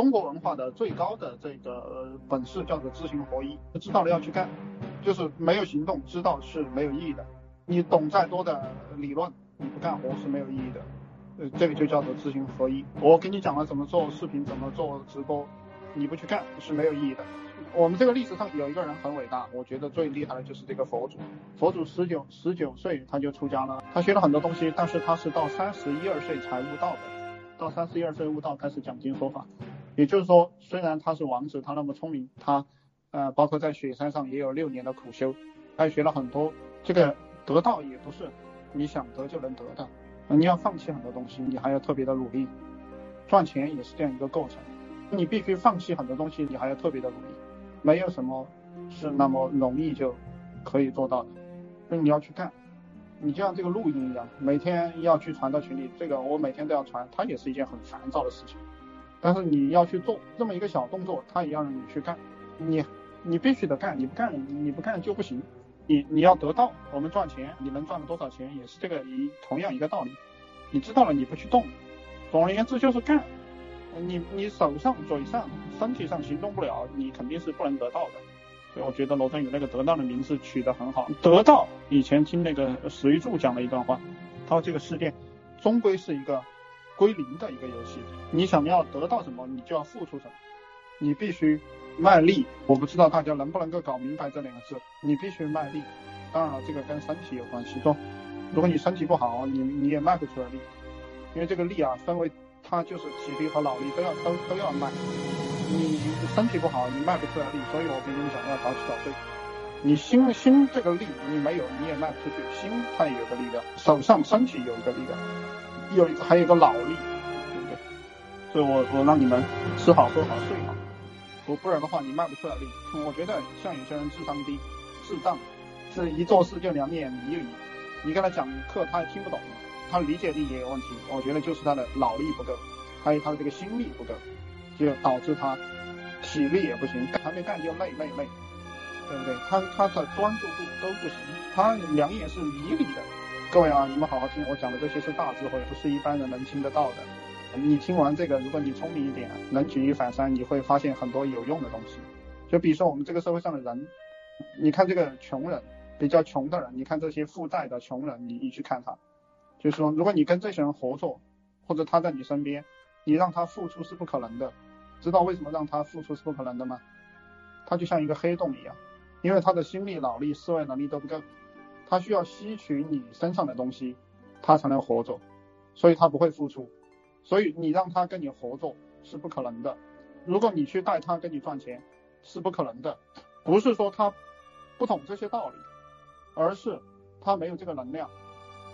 中国文化的最高的这个本事叫做知行合一，知道了要去干，就是没有行动，知道是没有意义的。你懂再多的理论，你不干活是没有意义的。呃，这个就叫做知行合一。我给你讲了怎么做视频，怎么做直播，你不去干是没有意义的。我们这个历史上有一个人很伟大，我觉得最厉害的就是这个佛祖。佛祖十九十九岁他就出家了，他学了很多东西，但是他是到三十一二岁才悟道的。到三十一二岁悟道，开始讲经说法。也就是说，虽然他是王子，他那么聪明，他呃，包括在雪山上也有六年的苦修，他学了很多。这个得道也不是你想得就能得的，你要放弃很多东西，你还要特别的努力。赚钱也是这样一个过程，你必须放弃很多东西，你还要特别的努力。没有什么是那么容易就可以做到的，所以你要去干。你就像这个录音一样，每天要去传到群里，这个我每天都要传，它也是一件很烦躁的事情。但是你要去做这么一个小动作，他也要让你去干。你你必须得干，你不干你不干就不行。你你要得到我们赚钱，你能赚了多少钱也是这个一同样一个道理。你知道了你不去动，总而言之就是干。你你手上、嘴上、身体上行动不了，你肯定是不能得到的。所以我觉得罗振宇那个得到的名字取得很好。得到以前听那个史玉柱讲了一段话，他说这个世界终归是一个归零的一个游戏。你想要得到什么，你就要付出什么，你必须卖力。我不知道大家能不能够搞明白这两个字，你必须卖力。当然了，这个跟身体有关系。说如果你身体不好，你你也卖不出来力，因为这个力啊分为。它就是体力和脑力都要都都要卖，你身体不好，你卖不出来力，所以我跟你们讲要早起早睡。你心心这个力你没有，你也卖不出去。心它也有个力量，手上身体有一个力量，有还有一个脑力，对不对？所以我我让你们吃好喝好睡好，不不然的话你卖不出来力。我觉得像有些人智商低，智障，是一做事就两眼迷离，你跟他讲课他也听不懂。他理解力也有问题，我觉得就是他的脑力不够，还有他的这个心力不够，就导致他体力也不行，干还没干就累累累，对不对？他他的专注度都不行，他两眼是迷离的。各位啊，你们好好听，我讲的这些是大智慧，不是一般人能听得到的。你听完这个，如果你聪明一点，能举一反三，你会发现很多有用的东西。就比如说我们这个社会上的人，你看这个穷人，比较穷的人，你看这些负债的穷人，你你去看他。就是说，如果你跟这些人合作，或者他在你身边，你让他付出是不可能的。知道为什么让他付出是不可能的吗？他就像一个黑洞一样，因为他的心力、脑力、思维能力都不够，他需要吸取你身上的东西，他才能活着，所以他不会付出。所以你让他跟你合作是不可能的。如果你去带他跟你赚钱，是不可能的。不是说他不懂这些道理，而是他没有这个能量。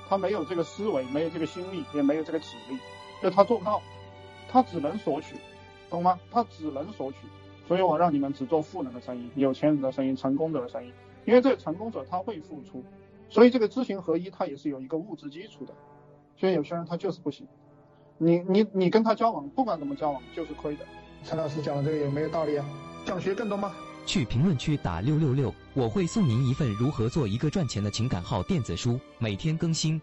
他没有这个思维，没有这个心力，也没有这个体力，就他做不到，他只能索取，懂吗？他只能索取，所以我让你们只做富人的生意，有钱人的生意，成功者的生意，因为这个成功者他会付出，所以这个知行合一，它也是有一个物质基础的，所以有些人他就是不行，你你你跟他交往，不管怎么交往就是亏的。陈老师讲的这个有没有道理啊？想学更多吗？去评论区打六六六，我会送您一份如何做一个赚钱的情感号电子书，每天更新。